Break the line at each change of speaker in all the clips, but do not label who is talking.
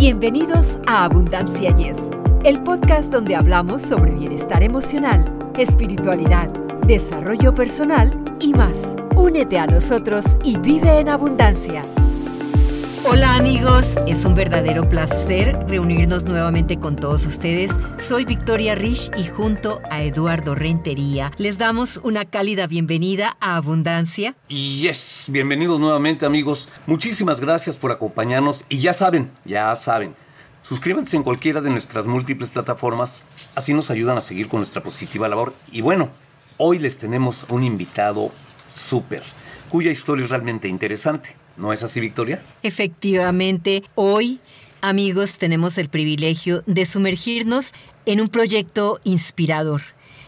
Bienvenidos a Abundancia Yes, el podcast donde hablamos sobre bienestar emocional, espiritualidad, desarrollo personal y más. Únete a nosotros y vive en abundancia. Hola amigos, es un verdadero placer reunirnos nuevamente con todos ustedes. Soy Victoria Rich y junto a Eduardo Rentería les damos una cálida bienvenida a Abundancia.
Y yes, bienvenidos nuevamente amigos. Muchísimas gracias por acompañarnos y ya saben, ya saben. Suscríbanse en cualquiera de nuestras múltiples plataformas, así nos ayudan a seguir con nuestra positiva labor. Y bueno, hoy les tenemos un invitado súper, cuya historia es realmente interesante. ¿No es así, Victoria?
Efectivamente, hoy, amigos, tenemos el privilegio de sumergirnos en un proyecto inspirador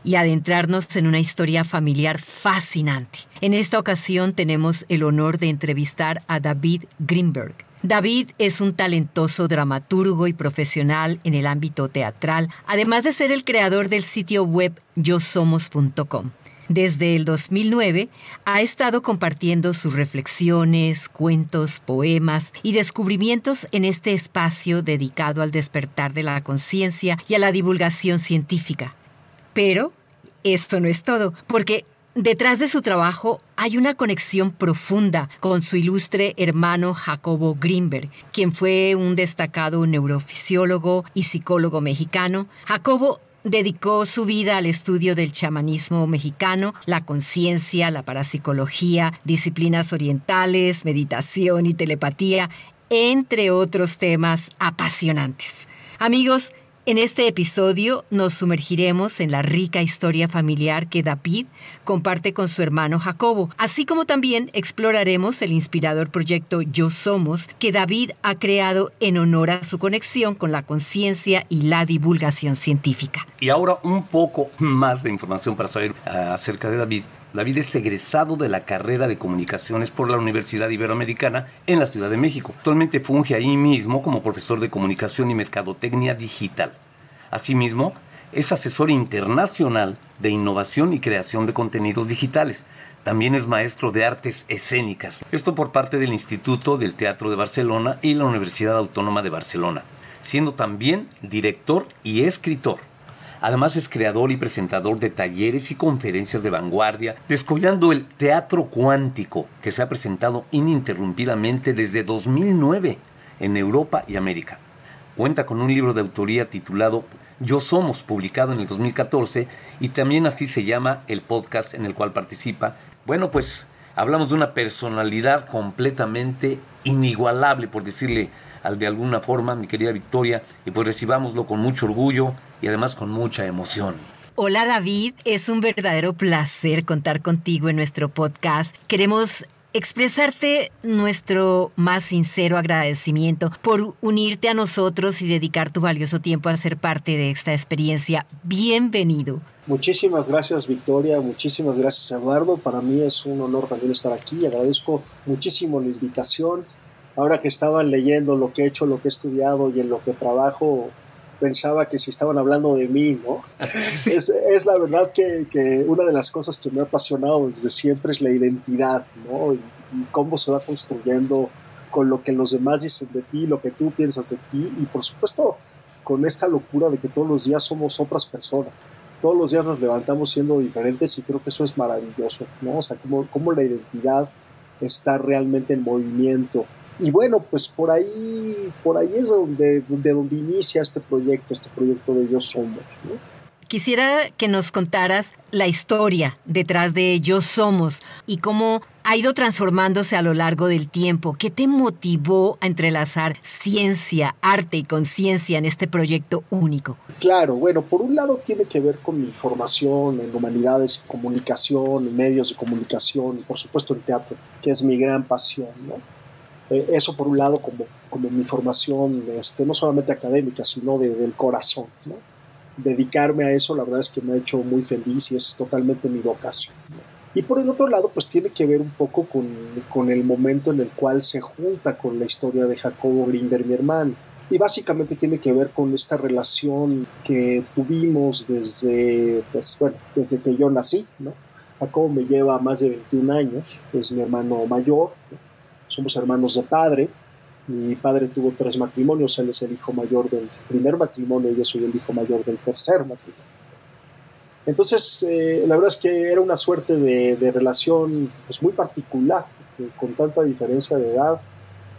y adentrarnos en una historia familiar fascinante. En esta ocasión tenemos el honor de entrevistar a David Greenberg. David es un talentoso dramaturgo y profesional en el ámbito teatral, además de ser el creador del sitio web yosomos.com. Desde el 2009 ha estado compartiendo sus reflexiones, cuentos, poemas y descubrimientos en este espacio dedicado al despertar de la conciencia y a la divulgación científica. Pero esto no es todo, porque Detrás de su trabajo hay una conexión profunda con su ilustre hermano Jacobo Greenberg, quien fue un destacado neurofisiólogo y psicólogo mexicano. Jacobo Dedicó su vida al estudio del chamanismo mexicano, la conciencia, la parapsicología, disciplinas orientales, meditación y telepatía, entre otros temas apasionantes. Amigos, en este episodio nos sumergiremos en la rica historia familiar que David comparte con su hermano Jacobo, así como también exploraremos el inspirador proyecto Yo Somos que David ha creado en honor a su conexión con la conciencia y la divulgación científica.
Y ahora un poco más de información para saber ah, acerca de David. David es egresado de la carrera de comunicaciones por la Universidad Iberoamericana en la Ciudad de México. Actualmente funge ahí mismo como profesor de comunicación y mercadotecnia digital. Asimismo, es asesor internacional de innovación y creación de contenidos digitales. También es maestro de artes escénicas. Esto por parte del Instituto del Teatro de Barcelona y la Universidad Autónoma de Barcelona, siendo también director y escritor. Además es creador y presentador de talleres y conferencias de vanguardia, descollando el teatro cuántico que se ha presentado ininterrumpidamente desde 2009 en Europa y América. Cuenta con un libro de autoría titulado Yo Somos, publicado en el 2014, y también así se llama el podcast en el cual participa. Bueno, pues hablamos de una personalidad completamente inigualable, por decirle al de alguna forma, mi querida Victoria, y pues recibámoslo con mucho orgullo y además con mucha emoción.
Hola David, es un verdadero placer contar contigo en nuestro podcast. Queremos expresarte nuestro más sincero agradecimiento por unirte a nosotros y dedicar tu valioso tiempo a ser parte de esta experiencia. Bienvenido.
Muchísimas gracias Victoria, muchísimas gracias Eduardo. Para mí es un honor también estar aquí. Agradezco muchísimo la invitación ahora que estaban leyendo lo que he hecho, lo que he estudiado y en lo que trabajo, pensaba que si estaban hablando de mí, ¿no? es, es, la verdad que, que, una de las cosas que me ha apasionado desde siempre es la identidad, ¿no? Y, y, cómo se va construyendo con lo que los demás dicen de ti, lo que tú piensas de ti y por supuesto con esta locura de que todos los días somos otras personas. Todos los días nos levantamos siendo diferentes y creo que eso es maravilloso, ¿no? O sea, cómo, cómo la identidad está realmente en movimiento y bueno, pues por ahí, por ahí es donde, de donde inicia este proyecto, este proyecto de Yo Somos.
Quisiera que nos contaras la historia detrás de Yo Somos y cómo ha ido transformándose a lo largo del tiempo. ¿Qué te motivó a entrelazar ciencia, arte y conciencia en este proyecto único?
Claro, bueno, por un lado tiene que ver con mi formación en humanidades, comunicación, medios de comunicación, por supuesto en teatro, que es mi gran pasión, ¿no? Eh, eso por un lado como, como mi formación, este, no solamente académica, sino de, del corazón. ¿no? Dedicarme a eso, la verdad es que me ha hecho muy feliz y es totalmente mi vocación. Y por el otro lado, pues tiene que ver un poco con, con, el momento en el cual se junta con la historia de Jacobo Grinder, mi hermano. Y básicamente tiene que ver con esta relación que tuvimos desde, pues, bueno, desde que yo nací, ¿no? Jacobo me lleva más de 21 años, es mi hermano mayor, somos hermanos de padre Mi padre tuvo tres matrimonios, él es el hijo mayor del primer matrimonio y yo soy el hijo mayor del tercer matrimonio. Entonces, eh, la verdad es que era una suerte de, relación pues, muy particular, con tanta diferencia de edad.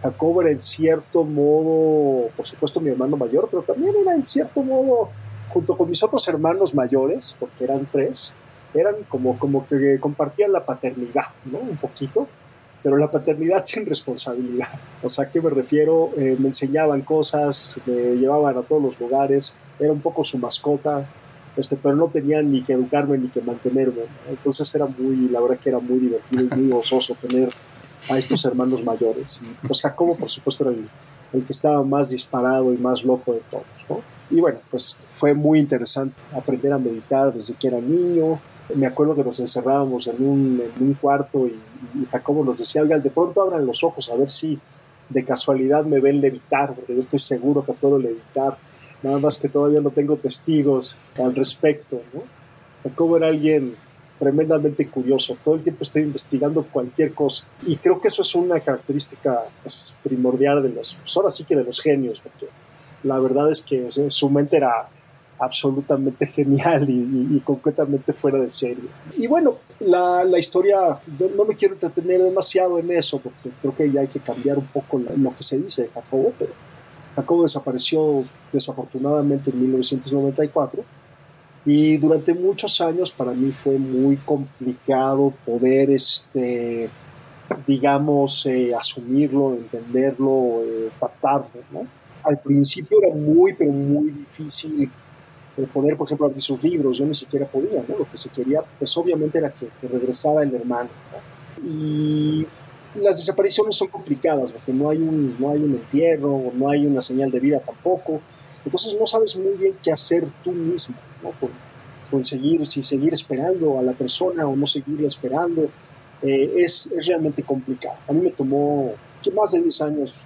Jacob era en cierto modo, por supuesto, mi hermano mayor, pero también era en cierto modo, junto con mis otros hermanos mayores, porque eran tres, eran como, como que compartían la paternidad, ¿no? Un poquito, pero la paternidad sin responsabilidad. O sea, ¿a qué me refiero? Eh, me enseñaban cosas, me llevaban a todos los lugares, era un poco su mascota, este, pero no tenían ni que educarme ni que mantenerme. Entonces era muy, la verdad que era muy divertido y muy gozoso tener a estos hermanos mayores. Pues Jacobo, por supuesto, era el, que estaba más disparado y más loco de todos. ¿no? Y bueno, pues fue muy interesante aprender a meditar desde que era niño. Me acuerdo que nos encerrábamos en un, en un cuarto y, y, Jacobo nos decía, oigan, de pronto abran los ojos a ver si de casualidad me ven levitar, porque yo estoy seguro que puedo levitar nada más que todavía no tengo testigos al respecto. ¿no? Jacobo era alguien tremendamente curioso, todo el tiempo estoy investigando cualquier cosa y creo que eso es una característica pues, primordial de los, pues, ahora sí que de los genios, porque la verdad es que su mente era absolutamente genial y, completamente fuera de serie. Y bueno, la, la, historia, no me quiero entretener demasiado en eso, porque creo que ya hay que cambiar un poco lo que se dice de Jacobo, pero Jacobo desapareció desafortunadamente en 1994 y durante muchos años para mí fue muy complicado poder, este, digamos, eh, asumirlo, entenderlo, eh, pactarlo. ¿no? Al principio era muy, pero muy difícil eh, poder, por ejemplo, abrir sus libros. Yo ni siquiera podía, ¿no? Lo que se quería, pues obviamente era que, que regresara el hermano. Y las desapariciones son complicadas porque no hay un, no hay un entierro, no hay una señal de vida tampoco. Entonces no sabes muy bien qué hacer tú mismo, ¿no? Con, seguir, si seguir esperando a la persona o no seguirla esperando. Eh, es, es, realmente complicado. A mí me tomó más de 10 años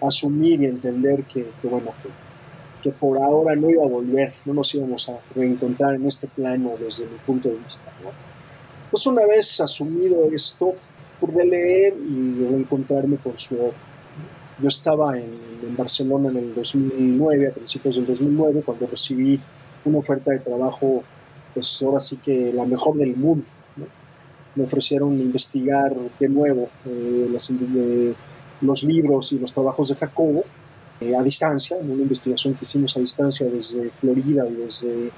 asumir y entender que, que bueno, que, que, por ahora no iba a volver, no nos íbamos a reencontrar en este plano desde mi punto de vista. ¿no? Pues una vez asumido esto, pude leer y encontrarme con su obra. Yo estaba en, en, Barcelona en el 2009, a principios del 2009, cuando recibí una oferta de trabajo, pues ahora sí que la mejor del mundo. Me ofrecieron investigar de nuevo eh, las, eh, los libros y los trabajos de Jacobo eh, a distancia, en una investigación que hicimos a distancia desde Florida y desde,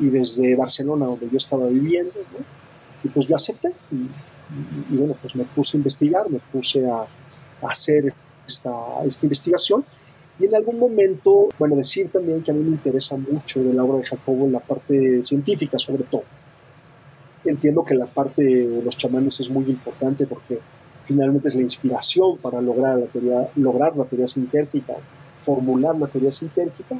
y desde Barcelona, donde yo estaba viviendo. Y pues yo acepté y, y, bueno, pues me puse a investigar, me puse a, hacer esta, esta, investigación y en algún momento, bueno, decir también que a mí me interesa mucho de la obra de Jacobo en la parte científica sobre todo. Entiendo que la parte de los chamanes es muy importante porque finalmente es la inspiración para lograr la teoría, lograr la teoría formular la teoría sintética,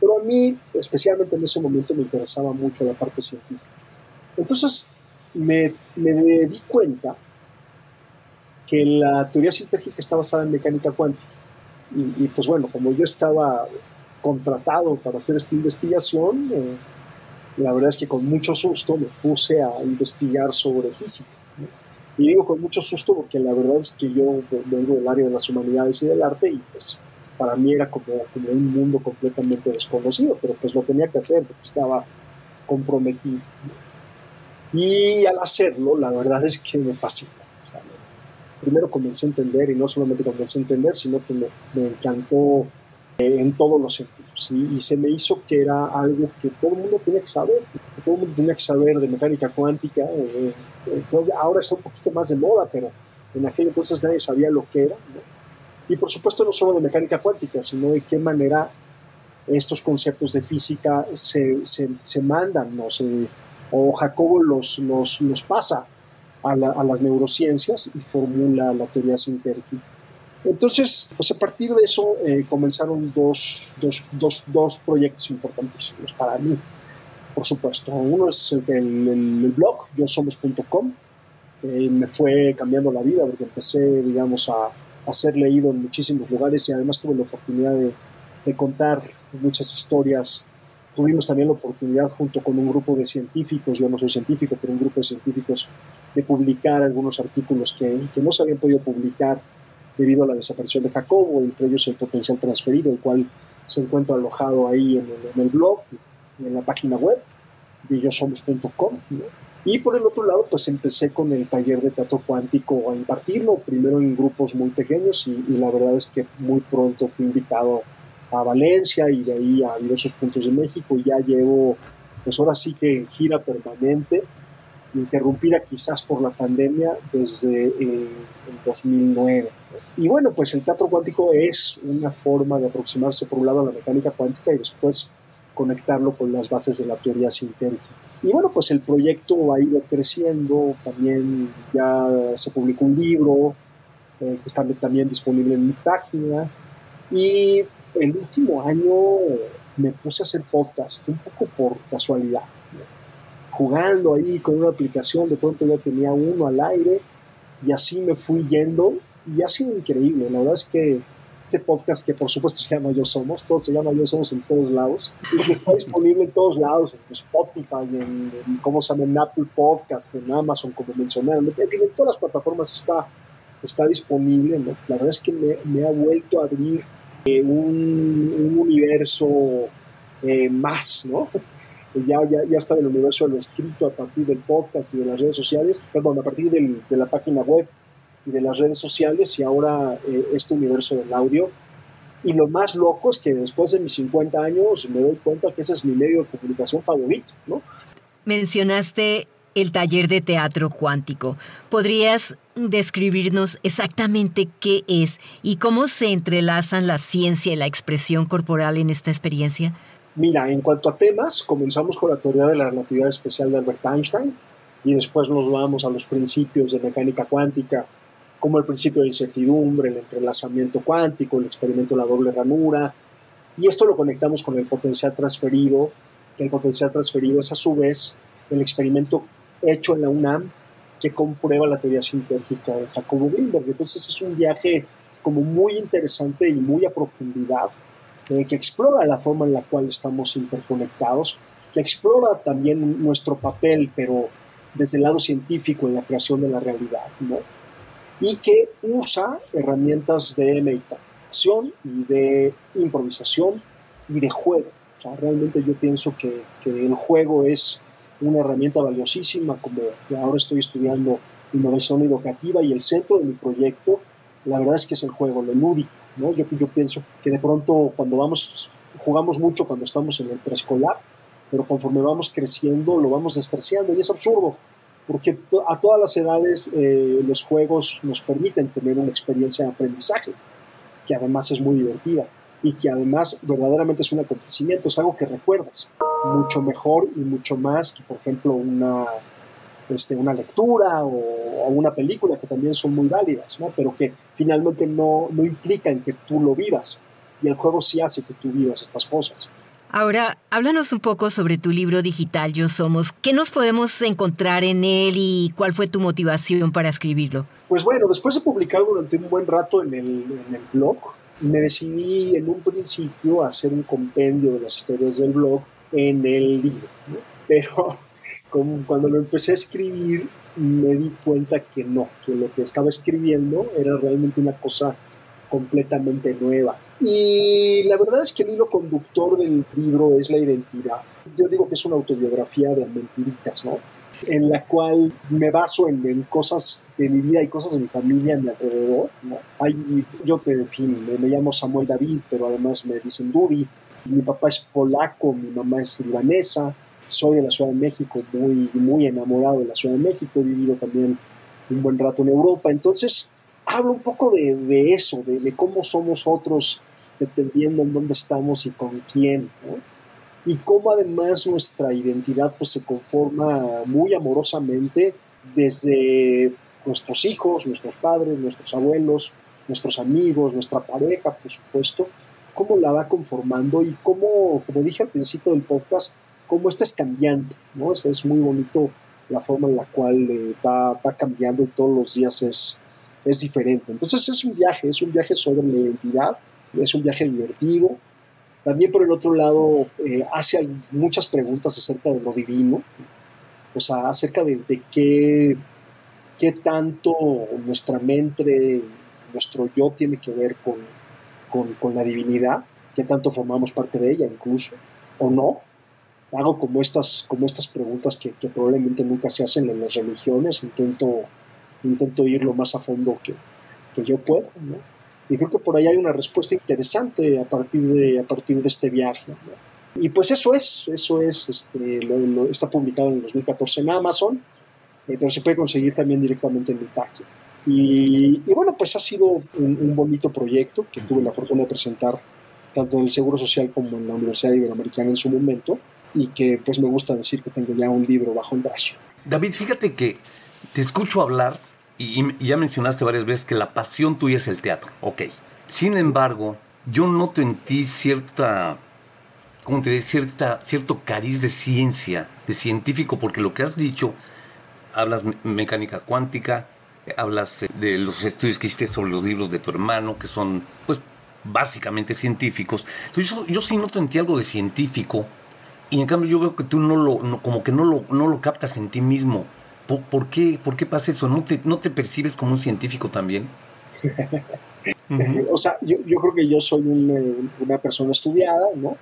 pero a mí, especialmente en ese momento, me interesaba mucho la parte científica. Entonces, me, me di cuenta que la teoría sintética está basada en mecánica cuántica. Y, pues bueno, como yo estaba contratado para hacer esta investigación, eh, la verdad es que con mucho susto me puse a investigar sobre física. Y digo con mucho susto porque la verdad es que yo vengo del área de las humanidades y del arte y pues para mí era como, como un mundo completamente desconocido, pero pues lo tenía que hacer porque estaba comprometido. Y al hacerlo, la verdad es que me fascinó. primero comencé a entender, y no solamente comencé a entender, sino que me, encantó eh, en todos los sentidos. Y, se me hizo que era algo que todo el mundo tenía que saber, que todo el mundo tenía que saber de mecánica cuántica. Eh, eh, ahora está un poquito más de moda, pero en aquel entonces nadie sabía lo que era. Y por supuesto no solo de mecánica cuántica, sino de qué manera estos conceptos de física se, se, se mandan, ¿no? se, o Jacobo los, los, los pasa a, a, las neurociencias y formula la teoría sintética. Entonces, pues a partir de eso eh, comenzaron dos, dos, dos, dos, proyectos importantísimos para mí, por supuesto. Uno es el, el, blog, yosomos.com, eh, me fue cambiando la vida porque empecé, digamos, a, a, ser leído en muchísimos lugares y además tuve la oportunidad de, de contar muchas historias Tuvimos también la oportunidad, junto con un grupo de científicos, yo no soy científico, pero un grupo de científicos, de publicar algunos artículos que, que no se habían podido publicar debido a la desaparición de Jacobo, entre ellos el potencial transferido, el cual se encuentra alojado ahí en el, blog, en la página web, villosomos.com. Y por el otro lado, pues empecé con el taller de teatro cuántico a impartirlo, primero en grupos muy pequeños y, y la verdad es que muy pronto fui invitado a Valencia y de ahí a diversos puntos de México y ya llevo, pues ahora sí que en gira permanente, interrumpida quizás por la pandemia desde el 2009. Y bueno, pues el teatro cuántico es una forma de aproximarse por un lado a la mecánica cuántica y después conectarlo con las bases de la teoría sintética. Y bueno, pues el proyecto ha ido creciendo, también ya se publicó un libro eh, que está también disponible en mi página. Y el último año me puse a hacer podcast, un poco por casualidad. Jugando ahí con una aplicación, de pronto ya tenía uno al aire y así me fui yendo y ha sido increíble. La verdad es que este podcast que por supuesto se llama Yo Somos, todo se llama Yo Somos en todos lados, y que está disponible en todos lados, en Spotify, en, ¿cómo se llama? En Apple Podcast, en Amazon, como mencionaron, en, en todas las plataformas está, está disponible, ¿no? La verdad es que me, me ha vuelto a abrir eh, un, un, universo eh, más, ¿no? Ya, ya, ya está el universo de lo escrito a partir del podcast y de las redes sociales, perdón, a partir del, de la página web y de las redes sociales y ahora eh, este universo del audio. Y lo más loco es que después de mis 50 años me doy cuenta que ese es mi medio de comunicación favorito, ¿no?
Mencionaste el taller de teatro cuántico. ¿Podrías describirnos exactamente qué es y cómo se entrelazan la ciencia y la expresión corporal en esta experiencia?
Mira, en cuanto a temas, comenzamos con la teoría de la relatividad especial de Albert Einstein y después nos vamos a los principios de mecánica cuántica como el principio de incertidumbre, el entrelazamiento cuántico, el experimento de la doble ranura, y esto lo conectamos con el potencial transferido, que el potencial transferido es a su vez el experimento hecho en la UNAM que comprueba la teoría sintética de Jacobo Greenberg. Entonces es un viaje como muy interesante y muy a profundidad, eh, que explora la forma en la cual estamos interconectados, que explora también nuestro papel, pero desde el lado científico en la creación de la realidad, ¿no? y que usa herramientas de meditación y de improvisación y de juego. O sea, realmente yo pienso que, que, el juego es una herramienta valiosísima, como ahora estoy estudiando innovación educativa y el centro de mi proyecto, la verdad es que es el juego, lo lúdico. ¿No? Yo, yo pienso que de pronto cuando vamos, jugamos mucho cuando estamos en el preescolar, pero conforme vamos creciendo lo vamos despreciando y es absurdo porque a todas las edades eh, los juegos nos permiten tener una experiencia de aprendizaje, que además es muy divertida y que además verdaderamente es un acontecimiento, es algo que recuerdas mucho mejor y mucho más que, por ejemplo, una, este, una lectura o, una película, que también son muy válidas, ¿no? pero que finalmente no, no implican que tú lo vivas. Y el juego sí hace que tú vivas estas cosas.
Ahora, háblanos un poco sobre tu libro digital Yo Somos. ¿Qué nos podemos encontrar en él y cuál fue tu motivación para escribirlo?
Pues bueno, después de publicar durante un buen rato en el, en el blog, me decidí en un principio a hacer un compendio de las historias del blog en el libro. Pero como cuando lo empecé a escribir, me di cuenta que no, que lo que estaba escribiendo era realmente una cosa completamente nueva. Y la verdad es que el hilo conductor del libro es la identidad. Yo digo que es una autobiografía de mentiritas, ¿no? En la cual me baso en, cosas de mi vida y cosas de mi familia a mi alrededor. ¿no? Yo te defino, me, llamo Samuel David, pero además me dicen Dudi. Mi papá es polaco, mi mamá es libanesa. Soy de la Ciudad de México, muy, muy enamorado de la Ciudad de México. He vivido también un buen rato en Europa. Entonces, hablo un poco de, de eso, de, de, cómo somos otros, dependiendo en dónde estamos y con quién, ¿no? Y cómo además nuestra identidad pues, se conforma muy amorosamente desde nuestros hijos, nuestros padres, nuestros abuelos, nuestros amigos, nuestra pareja, por supuesto, cómo la va conformando y cómo, como dije al principio del podcast, cómo esta es cambiante, ¿no? Es, es muy bonito la forma en la cual eh, va, va cambiando y todos los días es, es diferente. Entonces es un viaje, es un viaje sobre la identidad, es un viaje divertido. También por el otro lado eh, hace muchas preguntas acerca de lo divino, o sea, acerca de, qué, qué tanto nuestra mente, nuestro yo tiene que ver con, con, con la divinidad, que tanto formamos parte de ella incluso, o no. Hago como estas, como estas preguntas que, que probablemente nunca se hacen en las religiones, intento, intento ir lo más a fondo que, que yo puedo. ¿no? Y creo que por ahí hay una respuesta interesante a partir de, a partir de este viaje. ¿no? Y pues eso es, eso es, este, lo, lo, está publicado en 2014 en Amazon, eh, pero se puede conseguir también directamente en mi página. Y, y, bueno, pues ha sido un, un, bonito proyecto que tuve la fortuna de presentar tanto en el Seguro Social como en la Universidad Iberoamericana en su momento y que pues me gusta decir que tengo ya un libro bajo el brazo.
David, fíjate que te escucho hablar y, y ya mencionaste varias veces que la pasión tuya es el teatro, ok. Sin embargo, yo noto en ti cierta, ¿cómo te diré? Cierta, cierto cariz de ciencia, de científico, porque lo que has dicho, hablas mecánica cuántica, hablas de los estudios que hiciste sobre los libros de tu hermano, que son, pues, básicamente científicos. Entonces yo, sí noto en ti algo de científico y en cambio yo veo que tú no lo, no, como que no lo, no lo captas en ti mismo. ¿Por, qué, ¿Por qué pasa eso? ¿No te, ¿No te percibes como un científico también?
O sea, yo, yo, creo que yo soy un, una persona estudiada, ¿no?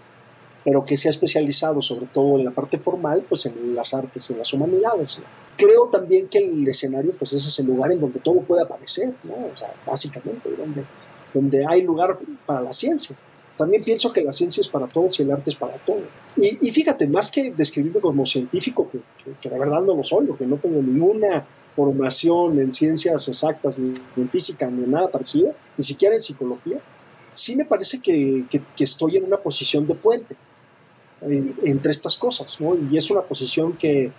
Pero que se ha especializado sobre todo en la parte formal, pues en las artes y en las humanidades. ¿no? Creo también que el escenario, pues ese es el lugar en donde todo puede aparecer, ¿no? O sea, básicamente, donde donde hay lugar para la ciencia. También pienso que la ciencia es para todos y el arte es para todos. Y, y fíjate, más que describirme como científico, que, que, que, la verdad no lo soy, porque no tengo ninguna formación en ciencias exactas, ni en física, ni en nada parecido, ni siquiera en psicología, sí me parece que, que estoy en una posición de puente en, entre estas cosas, ¿no? Y es una posición que,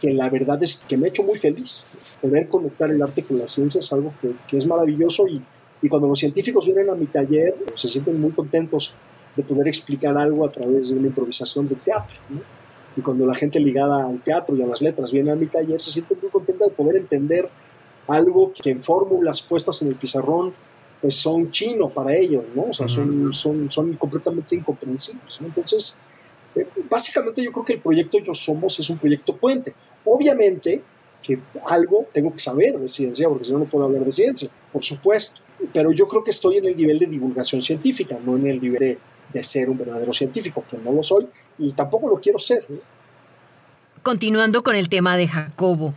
que la verdad es que me ha hecho muy feliz. Poder conectar el arte con la ciencia es algo que, que es maravilloso y, y cuando los científicos vienen a mi taller, se sienten muy contentos de poder explicar algo a través de una improvisación de teatro. ¿no? Y cuando la gente ligada al teatro y a las letras viene a mi taller, se sienten muy contentos de poder entender algo que en fórmulas puestas en el pizarrón pues son chino para ellos, ¿no? O sea, son, son, son completamente incomprensibles. ¿no? Entonces, básicamente yo creo que el proyecto Yo Somos es un proyecto puente. Obviamente que algo tengo que saber de ciencia, porque si no, no puedo hablar de ciencia, por supuesto pero yo creo que estoy en el nivel de divulgación científica, no en el nivel de, ser un verdadero científico, que no lo soy y tampoco lo quiero ser.
Continuando con el tema de Jacobo,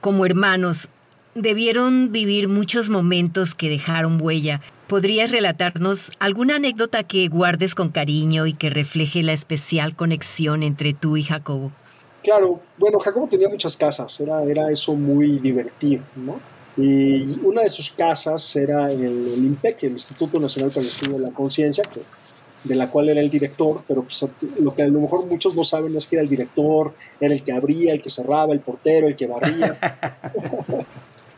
como hermanos, debieron vivir muchos momentos que dejaron huella. ¿Podrías relatarnos alguna anécdota que guardes con cariño y que refleje la especial conexión entre tú y Jacobo?
Claro, bueno, Jacobo tenía muchas casas, era, era eso muy divertido, ¿no? Y una de sus casas era el, el INPEC, el Instituto Nacional para el Estudio de la Conciencia, de la cual era el director, pero pues, lo que a lo mejor muchos no saben es que era el director, era el que abría, el que cerraba, el portero, el que barría.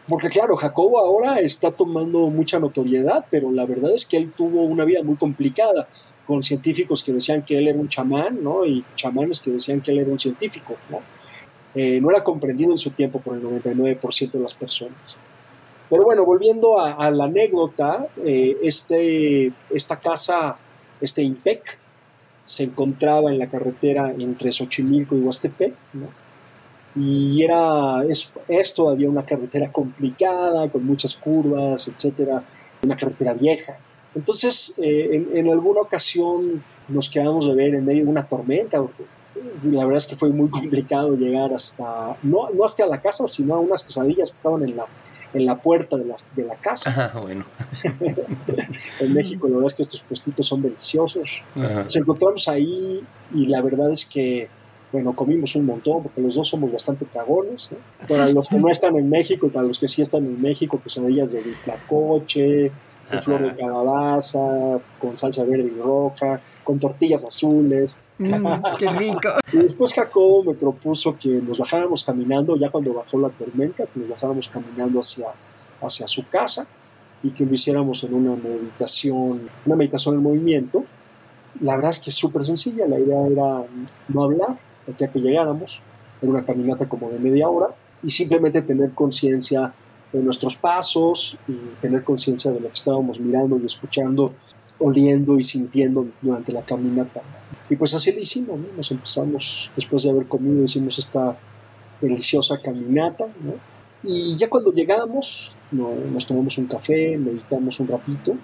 Porque claro, Jacobo ahora está tomando mucha notoriedad, pero la verdad es que él tuvo una vida muy complicada, con científicos que decían que él era un chamán, ¿no? Y chamanes que decían que él era un científico, ¿no? Eh, no era comprendido en su tiempo por el 99% de las personas. Pero bueno, volviendo a, la anécdota, eh, este, esta casa, este IMPEC, se encontraba en la carretera entre Xochimilco y Huastepec, ¿no? Y era, es, es, todavía una carretera complicada, con muchas curvas, etcétera, una carretera vieja. Entonces, eh, en, en, alguna ocasión nos quedamos de ver en medio de una tormenta, porque la verdad es que fue muy complicado llegar hasta, no, no hasta la casa, sino a unas quesadillas que estaban en la, en la puerta de la, de la casa.
Ah, bueno.
en México, la verdad es que estos puestitos son deliciosos. Ajá. Nos encontramos ahí y la verdad es que, bueno, comimos un montón porque los dos somos bastante cagones. ¿no? Para los que no están en México y para los que sí están en México, quesadillas de tlacoche, de flor de calabaza, con salsa verde y roja, con tortillas azules.
Mm, ¡Qué rico!
y después Jacobo me propuso que nos bajáramos caminando, ya cuando bajó la tormenta, que nos bajáramos caminando hacia, hacia su casa y que lo hiciéramos en una meditación, una meditación en movimiento. La verdad es que es súper sencilla, la idea era no hablar, ya que llegáramos, en una caminata como de media hora, y simplemente tener conciencia de nuestros pasos y tener conciencia de lo que estábamos mirando y escuchando, oliendo y sintiendo durante la caminata. Y pues así lo hicimos, ¿no? Nos empezamos, después de haber comido, hicimos esta deliciosa caminata, ¿no? Y ya cuando llegamos, nos tomamos un café, meditamos un ratito.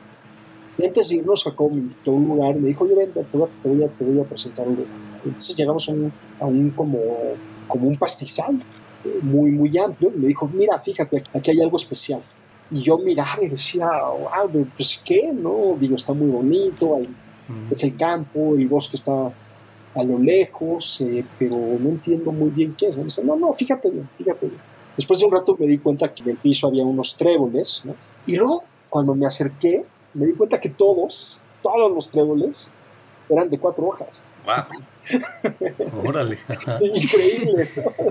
Y antes de irnos, sacó a un lugar me dijo, yo ven, te voy, a, te voy a presentar un lugar. Entonces llegamos a un, a un como, como un pastizal muy, muy amplio. Y me dijo, mira, fíjate, aquí hay algo especial. Y yo miraba y decía, wow, pues qué, ¿no? Digo, está muy bonito, es el campo, el bosque está a lo lejos, eh, pero no entiendo muy bien qué es. Me dice, no, no, fíjate bien, fíjate bien. Después de un rato me di cuenta que en el piso había unos tréboles, ¿no? Y luego, cuando me acerqué, me di cuenta que todos, todos los tréboles eran de cuatro hojas.
¡Wow! Órale.
Increíble.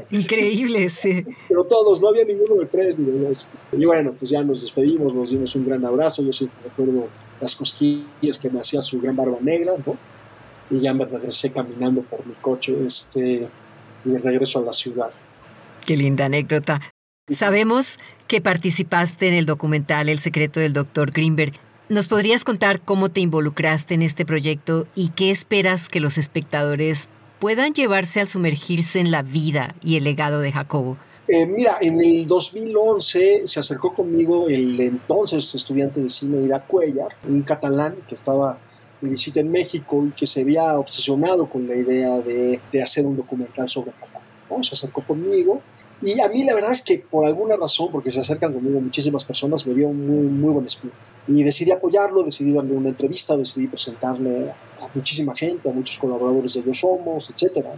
Increíble, sí.
Pero todos, no había ninguno de tres ni de dos. Y bueno, pues ya nos despedimos, nos dimos un gran abrazo. Yo siempre recuerdo las cosquillas que me hacía su gran barba negra, ¿no? Y ya me regresé caminando por mi coche este, y de regreso a la ciudad.
Qué linda anécdota. Sabemos que participaste en el documental El secreto del Dr. Greenberg. ¿Nos podrías contar cómo te involucraste en este proyecto y qué esperas que los espectadores puedan llevarse al sumergirse en la vida y el legado de Jacobo?
Eh, mira, en el 2011 se acercó conmigo el entonces estudiante de cine Ida Cuellar, un catalán que estaba de visita en México y que se había obsesionado con la idea de, hacer un documental sobre Jacobo. Se acercó conmigo y a mí la verdad es que por alguna razón, porque se acercan conmigo muchísimas personas, me dio muy, muy buen espíritu. Y decidí apoyarlo, decidí darle una entrevista, decidí presentarle a muchísima gente, a muchos colaboradores de Yo Somos, etcétera.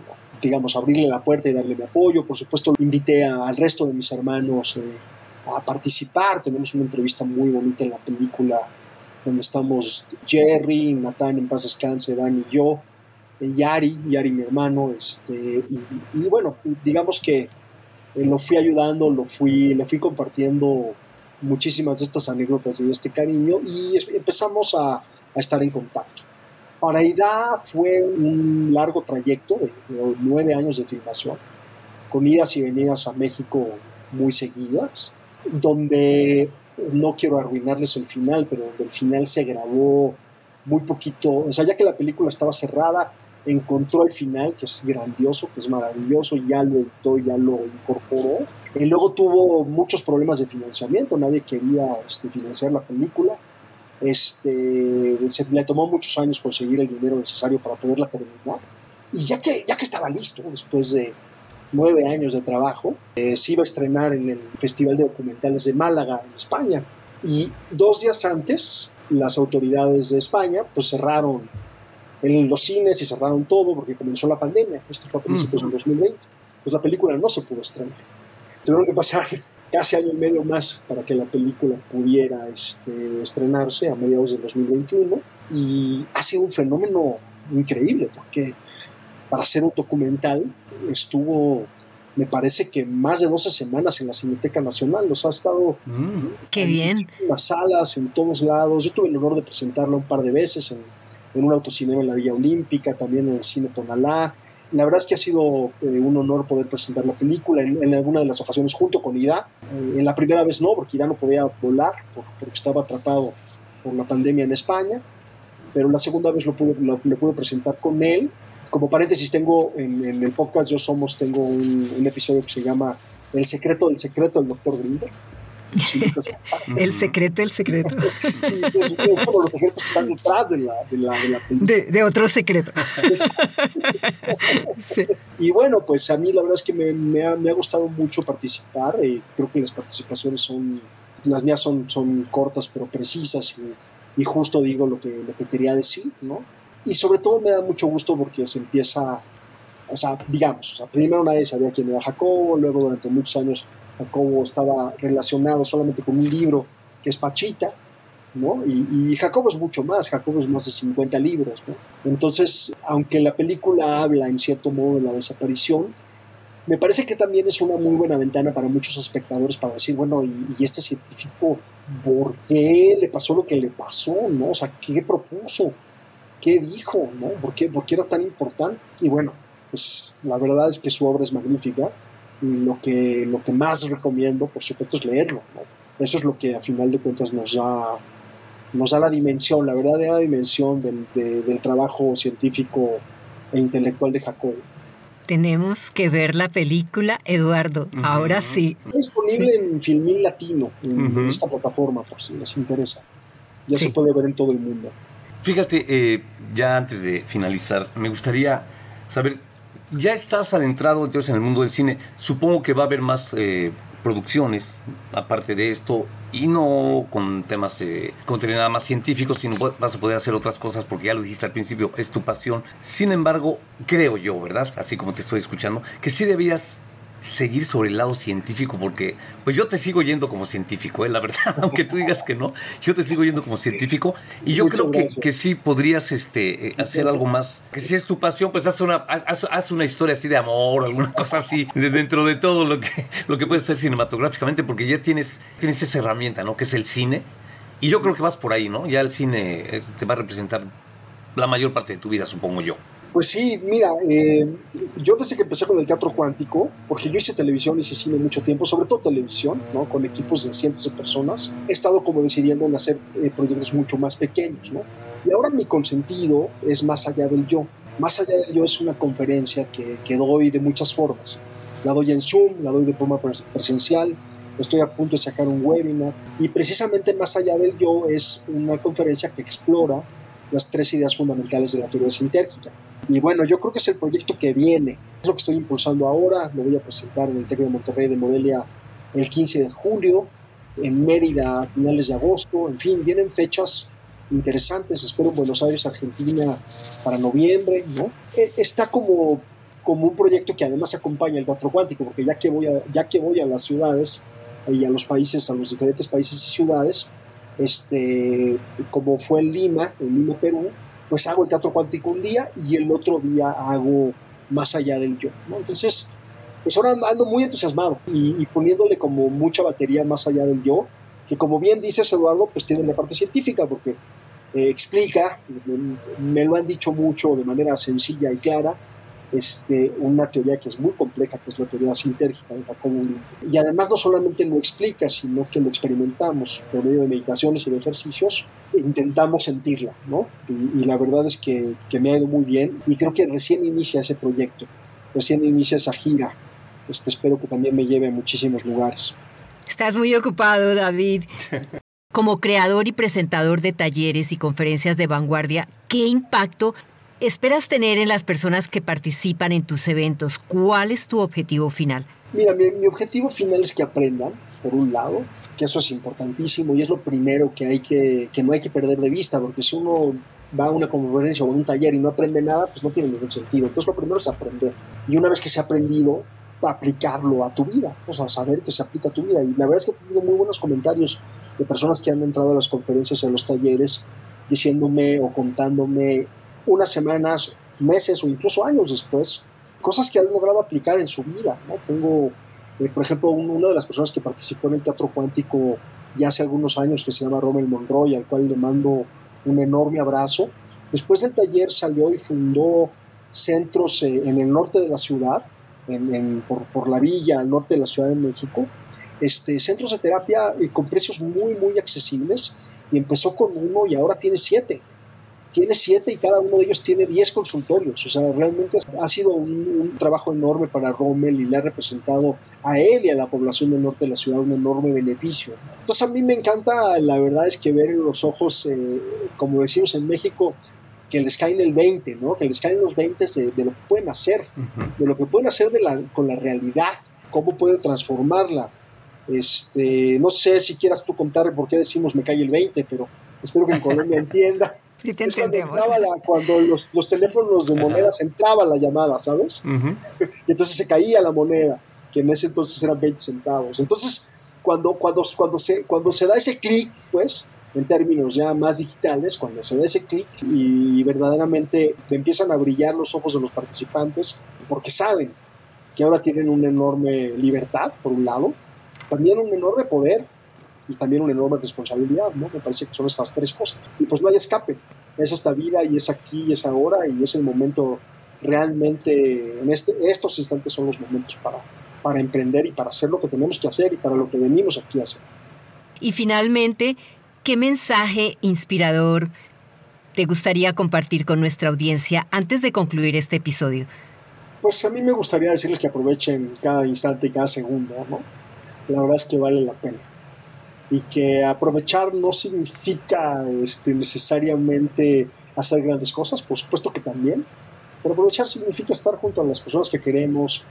Digamos, abrirle la puerta y darle mi apoyo. Por supuesto, invité al resto de mis hermanos eh, a participar. Tenemos una entrevista muy bonita en la película donde estamos Jerry, Natán en paz descanse, Dan y yo, eh, Yari, Yari mi hermano, este, y, bueno, digamos que lo fui ayudando, lo fui, le fui compartiendo muchísimas de estas anécdotas y este cariño y empezamos a, estar en contacto. Para Ida fue un largo trayecto de, nueve años de filmación, con idas y venidas a México muy seguidas, donde no quiero arruinarles el final, pero el final se grabó muy poquito, o sea, ya que la película estaba cerrada, encontró el final, que es grandioso, que es maravilloso, ya lo editó, ya lo incorporó. Y luego tuvo muchos problemas de financiamiento, nadie quería este, financiar la película. Este, se, le tomó muchos años conseguir el dinero necesario para poderla terminar. Y ya que, ya que estaba listo, después de nueve años de trabajo, eh, se iba a estrenar en el Festival de Documentales de Málaga, en España. Y dos días antes, las autoridades de España pues cerraron en los cines y cerraron todo porque comenzó la pandemia. Esto fue a principios del 2020. Pues la película no se pudo estrenar. Tuvieron que pasar casi año y medio más para que la película pudiera este, estrenarse a mediados del 2021. Y ha sido un fenómeno increíble porque para hacer un documental estuvo me parece que más de 12 semanas en la Cineteca Nacional. Los ha estado
mm. Qué bien.
en las salas, en todos lados. Yo tuve el honor de presentarla un par de veces en, en un autocinema en la Villa Olímpica, también en el Cine Tonalá. La verdad es que ha sido eh, un honor poder presentar la película en, alguna de las ocasiones junto con Ida. Eh, en la primera vez no, porque Ida no podía volar porque estaba atrapado por la pandemia en España, pero la segunda vez lo pude, lo, pude presentar con él. Como paréntesis, tengo en, el podcast Yo Somos, tengo un, un, episodio que se llama El secreto del secreto del doctor Grinder
el secreto, el secreto.
Sí, es, como los secretos que están detrás de la, de la,
de, de, otro secreto.
Y bueno, pues a mí la verdad es que me, me, ha, me ha, gustado mucho participar. Eh, creo que las participaciones son, las mías son, son cortas pero precisas y, y, justo digo lo que, lo que quería decir, ¿no? Y sobre todo me da mucho gusto porque se empieza, o sea, digamos, o sea, primero nadie sabía quién era Jacobo, luego durante muchos años Jacobo estaba relacionado solamente con un libro que es Pachita, ¿no? Y, Jacobo es mucho más, Jacobo es más de 50 libros, ¿no? Entonces, aunque la película habla en cierto modo de la desaparición, me parece que también es una muy buena ventana para muchos espectadores para decir, bueno, ¿y, este científico por qué le pasó lo que le pasó, ¿no? O sea, ¿qué propuso? ¿Qué dijo, ¿no? ¿Por qué, por qué era tan importante? Y bueno, pues la verdad es que su obra es magnífica lo que, lo que más recomiendo, por supuesto, es leerlo. Eso es lo que a final de cuentas nos da, nos da la dimensión, la verdadera dimensión del, del trabajo científico e intelectual de Jacob.
Tenemos que ver la película, Eduardo. Ahora sí.
Está disponible en Filmín Latino, en esta plataforma, por si les interesa. Ya se puede ver en todo el mundo.
Fíjate, eh, ya antes de finalizar, me gustaría saber, ya estás adentrado entonces en el mundo del cine, supongo que va a haber más eh, producciones aparte de esto y no con temas de contenido nada más científicos, sino vas a poder hacer otras cosas porque ya lo dijiste al principio, es tu pasión. Sin embargo, creo yo, ¿verdad? Así como te estoy escuchando, que sí debías seguir sobre el lado científico porque pues yo te sigo yendo como científico, ¿eh? la verdad, aunque tú digas que no, yo te sigo yendo como científico y yo creo que, que, sí podrías este, eh, hacer algo más, que si es tu pasión, pues haz una, haz, una historia así de amor alguna cosa así de dentro de todo lo que, lo que puedes hacer cinematográficamente porque ya tienes, tienes esa herramienta, ¿no? Que es el cine y yo creo que vas por ahí, ¿no? Ya el cine te va a representar la mayor parte de tu vida, supongo yo.
Pues sí, mira, eh, yo desde que empecé con el teatro cuántico, porque yo hice televisión, hice cine mucho tiempo, sobre todo televisión, ¿no? con equipos de cientos de personas, he estado como decidiendo en hacer eh, proyectos mucho más pequeños. ¿no? Y ahora mi consentido es más allá del yo. Más allá del yo es una conferencia que, que doy de muchas formas. La doy en Zoom, la doy de forma presencial, estoy a punto de sacar un webinar y precisamente más allá del yo es una conferencia que explora las tres ideas fundamentales de la teoría sintérgica y bueno, yo creo que es el proyecto que viene. Es lo que estoy impulsando ahora. Lo voy a presentar en el TEC de Monterrey de Modelia el 15 de julio, en Mérida a finales de agosto. En fin, vienen fechas interesantes. Espero en Buenos Aires, Argentina, para noviembre. ¿no? E, está como, como un proyecto que además acompaña el teatro cuántico, porque ya que, voy ya que voy a las ciudades y a los países, a los diferentes países y ciudades, este, como fue en Lima, en Lima, Perú, pues hago el teatro cuántico un día y el otro día hago más allá del yo. Entonces, pues ahora ando muy entusiasmado y, poniéndole como mucha batería más allá del yo, que como bien dices Eduardo, pues tiene la parte científica porque eh, explica, me lo han dicho mucho de manera sencilla y clara, este, una teoría que es muy compleja, que es la teoría sintérgica de Jacobo Y además no solamente lo explica, sino que lo experimentamos por medio de meditaciones y de ejercicios, e intentamos sentirla, ¿no? Y, la verdad es que, que, me ha ido muy bien y creo que recién inicia ese proyecto, recién inicia esa gira. Este, espero que también me lleve a muchísimos lugares.
Estás muy ocupado, David. Como creador y presentador de talleres y conferencias de vanguardia, ¿qué impacto esperas tener en las personas que participan en tus eventos? ¿Cuál es tu objetivo final?
Mira, mi, objetivo final es que aprendan, por un lado, que eso es importantísimo y es lo primero que, hay que, que no hay que perder de vista, porque si uno va a una conferencia o a un taller y no aprende nada, pues no tiene ningún sentido. Entonces lo primero es aprender. Y una vez que se ha aprendido, aplicarlo a tu vida, o sea, saber que se aplica a tu vida. Y la verdad es que he tenido muy buenos comentarios de personas que han entrado a las conferencias, a los talleres, diciéndome o contándome unas semanas, meses o incluso años después, cosas que han logrado aplicar en su vida. ¿no? Tengo, eh, por ejemplo, una de las personas que participó en el teatro cuántico ya hace algunos años, que se llama Rommel Monroy, al cual le mando un enorme abrazo. Después del taller salió y fundó centros eh, en el norte de la ciudad, por, por, la villa, al norte de la Ciudad de México, este, centros de terapia eh, con precios muy, muy accesibles, y empezó con uno y ahora tiene siete tiene siete y cada uno de ellos tiene diez consultorios. O sea, realmente ha sido un, trabajo enorme para Rommel y le ha representado a él y a la población del norte de la ciudad un enorme beneficio. Entonces a mí me encanta, la verdad es que ver en los ojos, eh, como decimos en México, que les caen el 20, ¿no? que les caen los 20 de, lo que pueden hacer, de lo que pueden hacer de la, con la realidad, cómo pueden transformarla. Este, no sé si quieras tú contar por qué decimos me cae el 20, pero espero que en Colombia entienda
Sí, te entendemos.
Cuando, los, los, teléfonos de monedas entraba la llamada, ¿sabes? Y entonces se caía la moneda, que en ese entonces eran 20 centavos. Entonces, cuando, cuando, cuando, se, cuando se da ese clic, pues, en términos ya más digitales, cuando se da ese clic y verdaderamente empiezan a brillar los ojos de los participantes, porque saben que ahora tienen una enorme libertad, por un lado, también un enorme poder y también una enorme responsabilidad, ¿no? Me parece que son estas tres cosas. Y pues no hay escape, es esta vida y es aquí y es ahora y es el momento realmente, en este, estos instantes son los momentos para, para emprender y para hacer lo que tenemos que hacer y para lo que venimos aquí a hacer.
Y finalmente, ¿qué mensaje inspirador te gustaría compartir con nuestra audiencia antes de concluir este episodio?
Pues a mí me gustaría decirles que aprovechen cada instante y cada segundo, ¿no? La verdad es que vale la pena. Y que aprovechar no significa este, necesariamente hacer grandes cosas, por supuesto que también, pero aprovechar significa estar junto a las personas que queremos,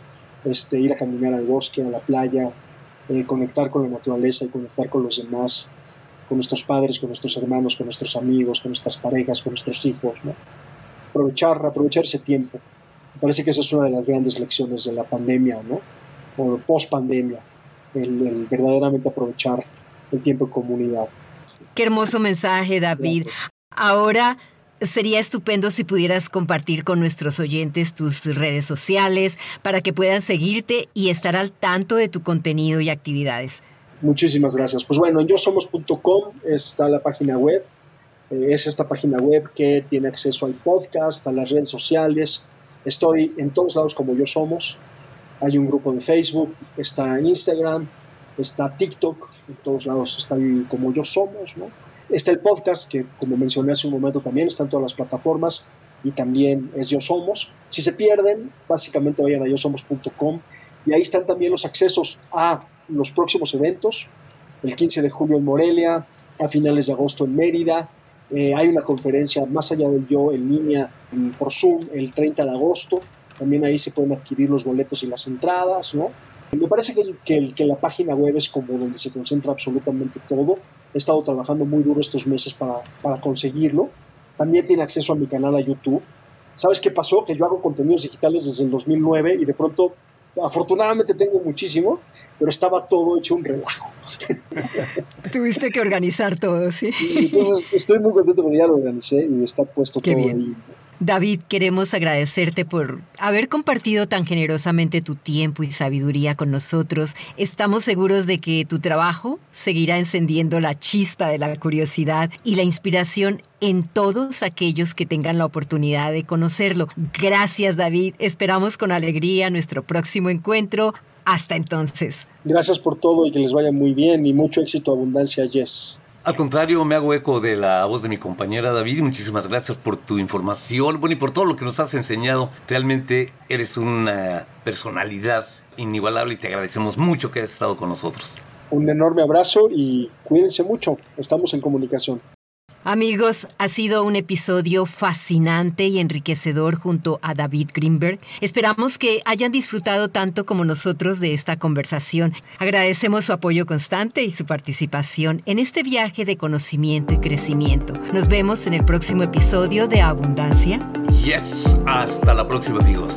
este, ir a caminar al bosque, a la playa, eh, conectar con la naturaleza y conectar con los demás, con nuestros padres, con nuestros hermanos, con nuestros amigos, con nuestras parejas, con nuestros hijos, ¿no? Aprovechar, aprovechar ese tiempo parece que esa es una de las grandes lecciones de la pandemia, ¿no? O post pandemia, el, verdaderamente aprovechar el tiempo en comunidad.
Qué hermoso mensaje, David. Ahora sería estupendo si pudieras compartir con nuestros oyentes tus redes sociales para que puedan seguirte y estar al tanto de tu contenido y actividades.
Muchísimas gracias. Pues bueno, en yosomos.com está la página web. Eh, es esta página web que tiene acceso al podcast, a las redes sociales, Estoy en todos lados como yo somos. Hay un grupo de Facebook, está Instagram, está TikTok, en todos lados está como yo somos, ¿no? Está el podcast, que como mencioné hace un momento también está en todas las plataformas y también es Yo Somos. Si se pierden, básicamente vayan a yosomos.com y ahí están también los accesos a los próximos eventos, el 15 de julio en Morelia, a finales de agosto en Mérida, eh, hay una conferencia más allá del yo en línea por Zoom el 30 de agosto. También ahí se pueden adquirir los boletos y las entradas, ¿no? Me parece que, que, la página web es como donde se concentra absolutamente todo. He estado trabajando muy duro estos meses para, para conseguirlo. También tiene acceso a mi canal a YouTube. ¿Sabes qué pasó? Que yo hago contenidos digitales desde el 2009 y de pronto, afortunadamente tengo muchísimo, pero estaba todo hecho un relajo.
Tuviste que organizar todo, sí.
estoy muy contento porque ya lo organicé y está puesto todo
bien. David, queremos agradecerte por haber compartido tan generosamente tu tiempo y sabiduría con nosotros. Estamos seguros de que tu trabajo seguirá encendiendo la chispa de la curiosidad y la inspiración en todos aquellos que tengan la oportunidad de conocerlo. Gracias, David. Esperamos con alegría nuestro próximo encuentro. Hasta entonces.
Gracias por todo y que les vaya muy bien y mucho éxito, abundancia, yes.
Al contrario, me hago eco de la voz de mi compañera David muchísimas gracias por tu información, bueno, y por todo lo que nos has enseñado. Realmente eres una personalidad inigualable y te agradecemos mucho que hayas estado con nosotros.
Un enorme abrazo y cuídense mucho, estamos en comunicación.
Amigos, ha sido un episodio fascinante y enriquecedor junto a David Greenberg. Esperamos que hayan disfrutado tanto como nosotros de esta conversación. Agradecemos su apoyo constante y su participación en este viaje de conocimiento y crecimiento. Nos vemos en el próximo episodio de Abundancia.
Yes, hasta la próxima amigos.